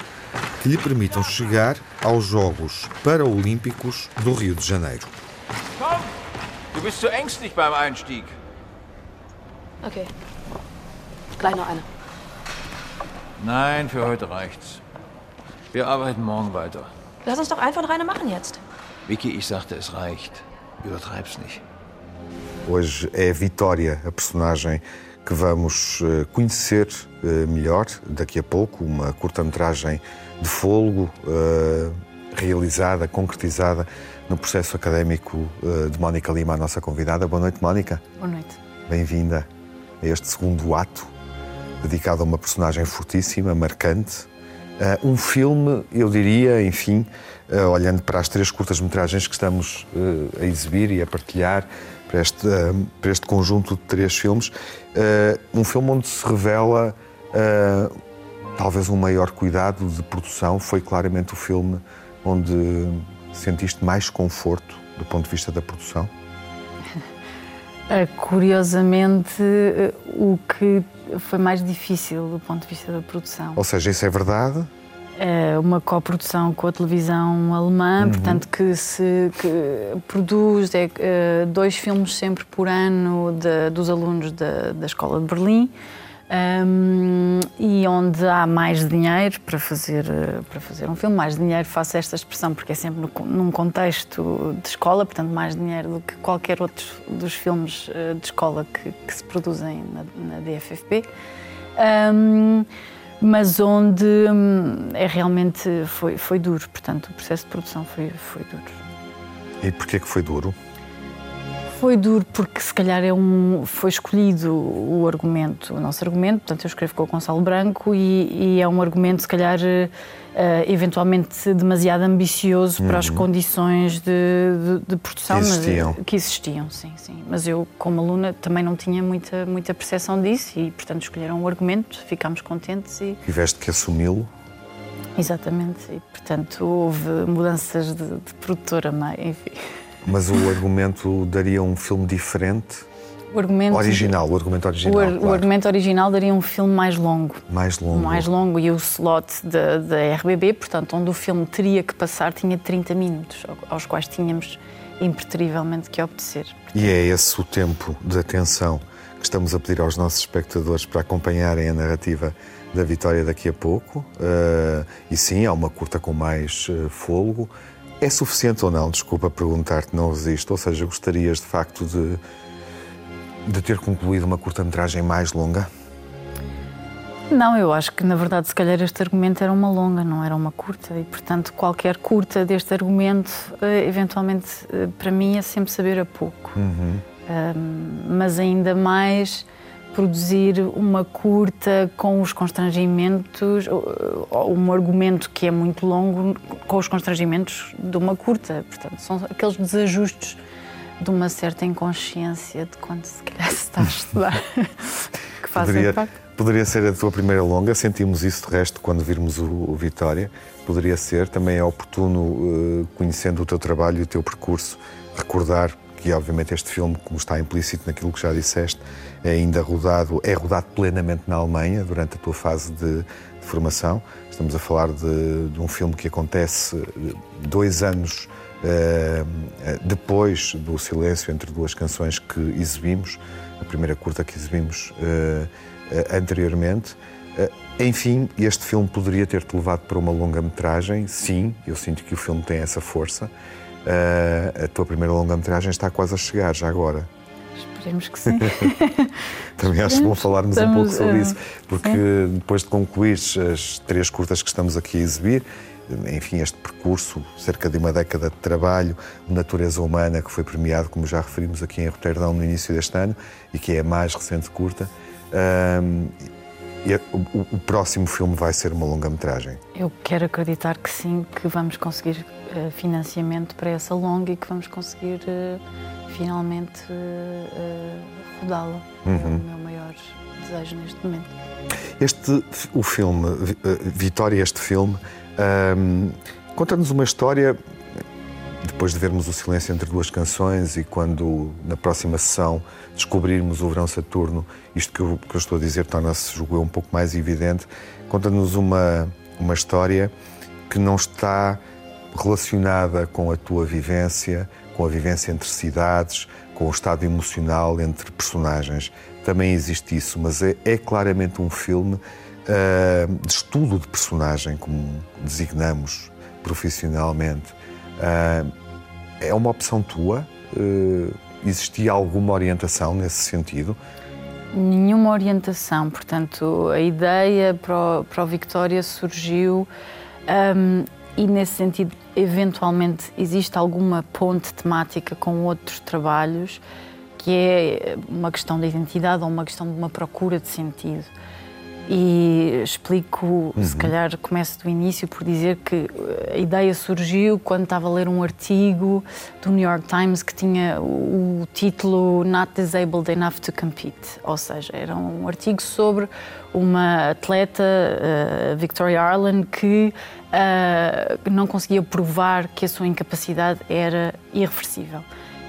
Speaker 2: que lhe permitam chegar aos Jogos Paraolímpicos do Rio de Janeiro.
Speaker 12: Komm! Du bist zu ängstlich beim Einstieg.
Speaker 13: Okay. Gleich noch eine.
Speaker 12: Nein, für heute reicht's. Wir arbeiten morgen weiter.
Speaker 13: Lass uns doch einfach noch eine machen jetzt.
Speaker 12: Vicky, ich sagte, es reicht. Übertreib's nicht.
Speaker 2: Hoje é a Vitória, a personagem que vamos uh, conhecer uh, melhor daqui a pouco, uma curta-metragem de fôlego realizada, concretizada no processo académico de Mónica Lima, a nossa convidada. Boa noite, Mónica.
Speaker 14: Boa noite.
Speaker 2: Bem-vinda a este segundo ato dedicado a uma personagem fortíssima, marcante. Um filme, eu diria, enfim, olhando para as três curtas-metragens que estamos a exibir e a partilhar, para este, para este conjunto de três filmes, um filme onde se revela talvez um maior cuidado de produção. Foi claramente o filme onde sentiste mais conforto do ponto de vista da produção?
Speaker 14: Curiosamente, o que foi mais difícil do ponto de vista da produção.
Speaker 2: Ou seja, isso é verdade?
Speaker 14: É uma coprodução com a televisão alemã, uhum. portanto que se que produz é, é, dois filmes sempre por ano de, dos alunos da, da Escola de Berlim um, e onde há mais dinheiro para fazer, para fazer um filme, mais dinheiro, faço esta expressão porque é sempre no, num contexto de escola, portanto, mais dinheiro do que qualquer outro dos filmes eh, de escola que, que se produzem na, na DFFP. Um, mas onde hum, é realmente foi, foi duro, portanto, o processo de produção foi, foi duro.
Speaker 2: E porquê que foi duro?
Speaker 14: Foi duro porque se calhar é um, foi escolhido o argumento, o nosso argumento, portanto eu escrevo com o Gonçalo Branco e, e é um argumento se calhar eventualmente demasiado ambicioso uhum. para as uhum. condições de, de, de produção
Speaker 2: que existiam.
Speaker 14: Mas, que existiam, sim, sim. Mas eu como aluna também não tinha muita, muita percepção disso e portanto escolheram o argumento, ficámos contentes e...
Speaker 2: Tiveste que assumi-lo?
Speaker 14: Exatamente, e portanto houve mudanças de, de produtora, enfim...
Speaker 2: Mas o argumento daria um filme diferente?
Speaker 14: O argumento
Speaker 2: original, o argumento original.
Speaker 14: O,
Speaker 2: ar, claro.
Speaker 14: o, argumento original daria um filme mais longo.
Speaker 2: Mais longo.
Speaker 14: Mais longo e o slot da, RBB, portanto, onde o filme teria que passar, tinha 30 minutos, aos quais tínhamos impreterivelmente que obedecer.
Speaker 2: E é esse o tempo de atenção que estamos a pedir aos nossos espectadores para acompanharem a narrativa da Vitória daqui a pouco. Uh, e sim, há uma curta com mais uh, fôlego. É suficiente ou não? Desculpa perguntar-te, não resisto. Ou seja, gostarias de facto de, de ter concluído uma curta-metragem mais longa?
Speaker 14: Não, eu acho que na verdade, se calhar, este argumento era uma longa, não era uma curta. E portanto, qualquer curta deste argumento, eh, eventualmente, eh, para mim, é sempre saber a pouco. Uhum. Um, mas ainda mais produzir uma curta com os constrangimentos, um argumento que é muito longo com os constrangimentos de uma curta. Portanto, são aqueles desajustes de uma certa inconsciência de quando se calhar se está a estudar que fazem
Speaker 2: poderia,
Speaker 14: parte.
Speaker 2: Poderia ser a tua primeira longa, sentimos isso de resto quando virmos o, o Vitória. Poderia ser, também é oportuno, uh, conhecendo o teu trabalho e o teu percurso, recordar que obviamente este filme, como está implícito naquilo que já disseste, é ainda rodado, é rodado plenamente na Alemanha durante a tua fase de, de formação. Estamos a falar de, de, um filme que acontece dois anos depois do silêncio entre duas canções que exibimos, a primeira curta que exibimos uh, anteriormente. enfim, este filme poderia ter-te levado para uma longa-metragem, sim, eu sinto que o filme tem essa força. A tua primeira longa-metragem está quase a chegar, já agora.
Speaker 14: Esperemos que sim.
Speaker 2: Também acho bom falarmos estamos, um pouco sobre isso, porque sim. depois de concluir as três curtas que estamos aqui a exibir, enfim, este percurso, cerca de uma década de trabalho, Natureza Humana, que foi premiado, como já referimos aqui em Roterdão no início deste ano, e que é a mais recente curta. Uh, o, o, próximo filme vai ser uma longa-metragem?
Speaker 14: Eu quero acreditar que sim, que vamos conseguir uh, financiamento para essa longa e que vamos conseguir uh, finalmente uh, rodá-la. Uhum. É o uhum. meu maior desejo neste momento.
Speaker 2: Este, o filme, Vitória, este filme, um, conta-nos uma história depois de vermos o silêncio entre duas canções e quando na próxima sessão descobrirmos o Verão Saturno, isto que eu, que eu estou a dizer torna-se, julgo um pouco mais evidente, conta-nos uma, uma história que não está relacionada com a tua vivência, com a vivência entre cidades, com o estado emocional entre personagens. Também existe isso, mas é, é claramente um filme uh, de estudo de personagem, como designamos profissionalmente. Uh, é uma opção tua? Uh, existia alguma orientação nesse sentido?
Speaker 14: Nenhuma orientação, portanto, a ideia para o, para Victoria surgiu um, e, nesse sentido, eventualmente existe alguma ponte temática com outros trabalhos que é uma questão da identidade ou uma questão de uma procura de sentido. E explico, uhum. se calhar começo do início por dizer que a ideia surgiu quando estava a ler um artigo do New York Times que tinha o título Not Disabled Enough to Compete, ou seja, era um artigo sobre uma atleta, uh, Victoria Arlen, que uh, não conseguia provar que a sua incapacidade era irreversível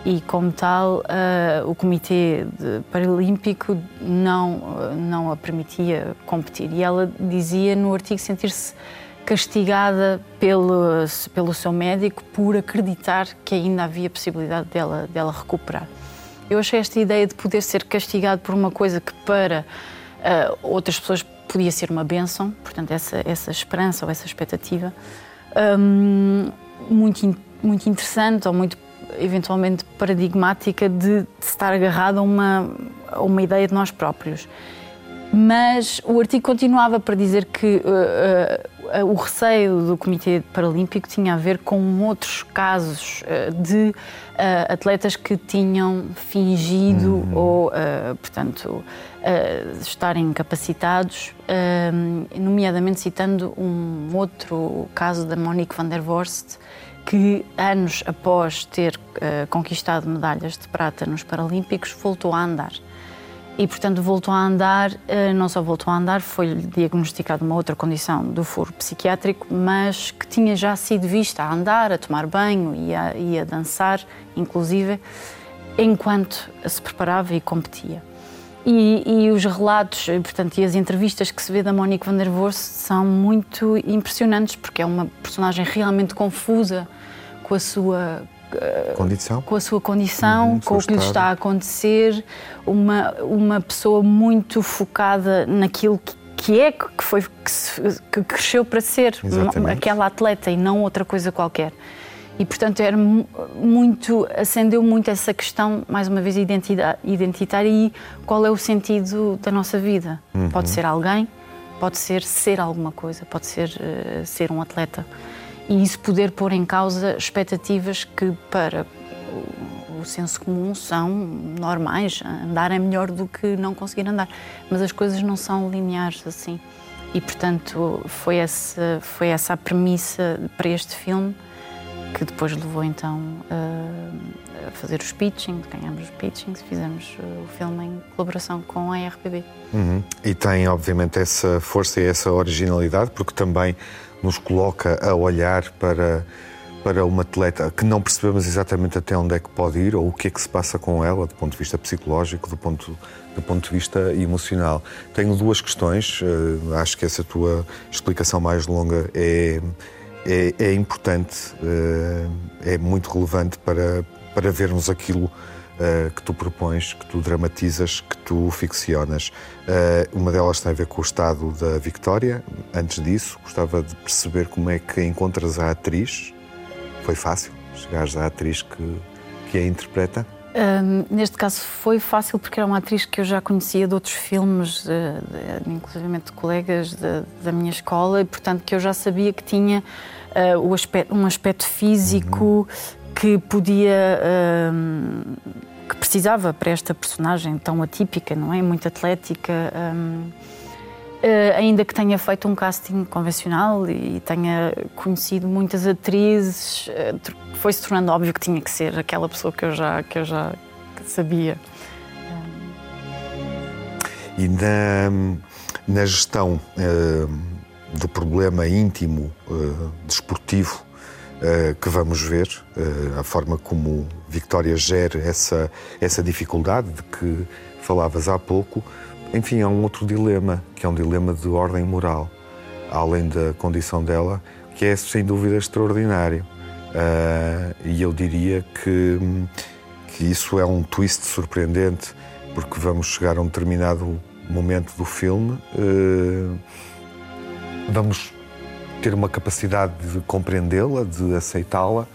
Speaker 14: e, como tal, uh, o Comitê Paralímpico não, não a permitia competir. E ela dizia no artigo sentir-se castigada pelo, pelo seu médico por acreditar que ainda havia possibilidade dela, dela recuperar. Eu achei esta ideia de poder ser castigado por uma coisa que para uh, outras pessoas podia ser uma benção, portanto, essa, essa esperança ou essa expectativa, um, muito, muito interessante ou muito eventualmente paradigmática de, de estar agarrado a uma, a uma ideia de nós próprios. Mas o artigo continuava para dizer que uh, uh, o receio do Comitê Paralímpico tinha a ver com outros casos uh, de atletas que tinham fingido uhum. ou, portanto, estarem incapacitados, nomeadamente citando um outro caso da Monique van der Vorst, que anos após ter uh, conquistado medalhas de prata nos Paralímpicos, voltou a andar. E, portanto, voltou a andar, uh, não só voltou a andar, foi-lhe diagnosticada uma outra condição do foro psiquiátrico, mas que tinha já sido vista a andar, a tomar banho e a, e a dançar, inclusive, enquanto se preparava e competia. E, e, os relatos, portanto, e as entrevistas que se vê da Monique van der Vorst são muito impressionantes, porque é uma personagem realmente confusa, com a sua
Speaker 2: uh, condição,
Speaker 14: com a sua condição, uhum, com o que lhe está a acontecer, uma uma pessoa muito focada naquilo que, que é que foi que, se, que cresceu para ser uma, aquela atleta e não outra coisa qualquer. E portanto era muito acendeu muito essa questão mais uma vez identitária e qual é o sentido da nossa vida? Uhum. Pode ser alguém, pode ser ser alguma coisa, pode ser uh, ser um atleta e isso poder pôr em causa expectativas que para o, senso comum são normais. Andar é melhor do que não conseguir andar, mas as coisas não são lineares assim. E portanto foi essa foi essa a premissa para este filme que depois levou então a fazer os pitching, ganhamos os pitchings, fizemos o filme em colaboração com a RPB.
Speaker 2: Uhum. E tem obviamente essa força e essa originalidade porque também nos coloca a olhar para, para uma atleta que não percebemos exatamente até onde é que pode ir ou o que é que se passa com ela do ponto de vista psicológico, do ponto, do ponto de vista emocional. Tenho duas questões, uh, acho que essa tua explicação mais longa é, é, é importante, uh, é muito relevante para, para vermos aquilo uh, que tu propões, que tu dramatizas, que tu ficcionas. Uh, uma delas tem a ver com o estado da Victória. Antes disso, gostava de perceber como é que encontras a atriz. Foi fácil chegares à atriz que, que a interpreta?
Speaker 14: Neste caso foi fácil porque era uma atriz que eu já conhecia de outros filmes, de, inclusive de colegas de, da minha escola, e portanto que eu já sabia que tinha uh, aspecto, um aspecto físico uhum. que podia que precisava para esta personagem tão atípica, não é? Muito atlética. Um, Uh, eh, ainda que tenha feito um casting convencional e tenha conhecido muitas atrizes, uh, foi-se tornando óbvio que tinha que ser aquela pessoa que eu já, que eu já sabia.
Speaker 2: E na, na gestão uh, do problema íntimo, desportivo, uh, que vamos ver, uh, a forma como Victória gera essa, essa dificuldade de que falavas há pouco. Enfim, há um outro dilema, que é um dilema de ordem moral, além da condição dela, que é sem dúvida extraordinário. Uh, e eu diria que, que isso é um twist surpreendente, porque vamos chegar a um determinado momento do filme, uh, vamos ter uma capacidade de compreendê-la, de aceitá-la,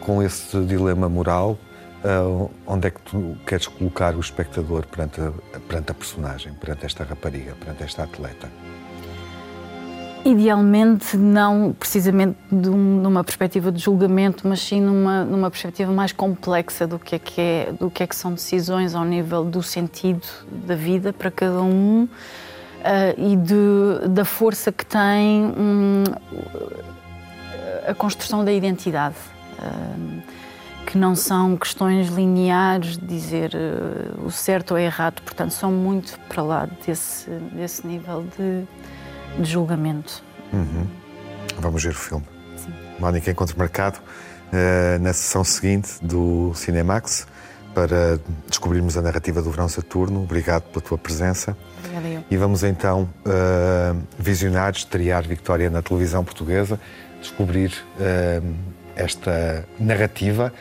Speaker 2: com esse dilema moral uh, onde é que tu queres colocar o espectador perante a, perante a personagem, perante esta rapariga, perante esta atleta?
Speaker 14: Idealmente, não precisamente de, um, de, uma perspectiva de julgamento, mas sim numa, numa perspectiva mais complexa do que, é que é, do que é que são decisões ao nível do sentido da vida para cada um e de, da força que tem um, a construção da identidade. Uh, que não são questões lineares de dizer uh, o certo ou errado, portanto, são muito para lá desse, desse nível de de julgamento.
Speaker 2: Uhum. Vamos ver o filme. Sim. Mónica, encontro marcado uh, na sessão seguinte do Cinemax para descobrirmos a narrativa do Verão Saturno. Obrigado pela tua presença.
Speaker 14: Obrigada eu.
Speaker 2: E vamos então uh, visionar, estrear Victória na televisão portuguesa, descobrir uh, esta narrativa,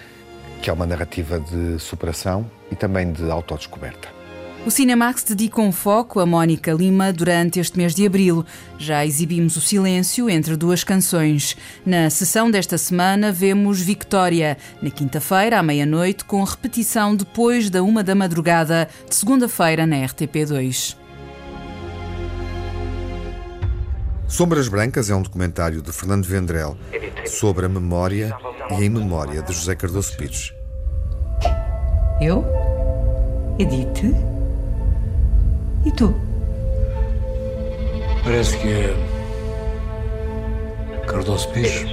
Speaker 2: que é uma narrativa de superação e também de autodescoberta.
Speaker 1: O Cinemax dedica um foco a Mónica Lima durante este mês de abril. Já exibimos o silêncio entre duas canções. Na sessão desta semana vemos Victória, na quinta-feira, à meia-noite, com repetição depois da uma da madrugada, de segunda-feira, na RTP2.
Speaker 2: Sombras Brancas é um documentário de Fernando Vendrell sobre a memória e em memória de José Cardoso Pires.
Speaker 15: Eu? Edith? E tu?
Speaker 5: Parece que é. Cardoso Pires.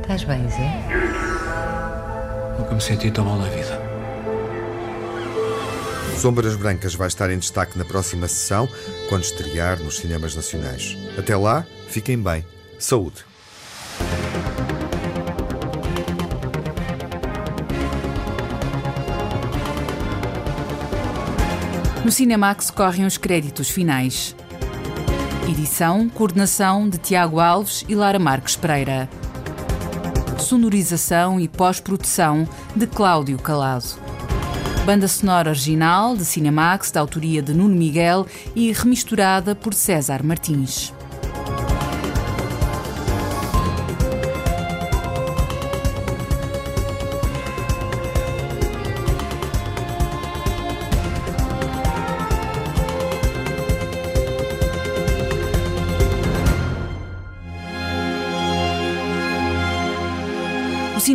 Speaker 15: Estás bem, Zé?
Speaker 5: Nunca me senti tão mal na vida.
Speaker 2: Sombras Brancas vai estar em destaque na próxima sessão, quando estrear nos cinemas nacionais. Até lá, fiquem bem. Saúde!
Speaker 1: No Cinemax correm os créditos finais. Edição, coordenação de Tiago Alves e Lara Marques Pereira. Sonorização e pós-produção de Cláudio Calado. Banda sonora original de Cinemax, da autoria de Nuno Miguel e remisturada por César Martins.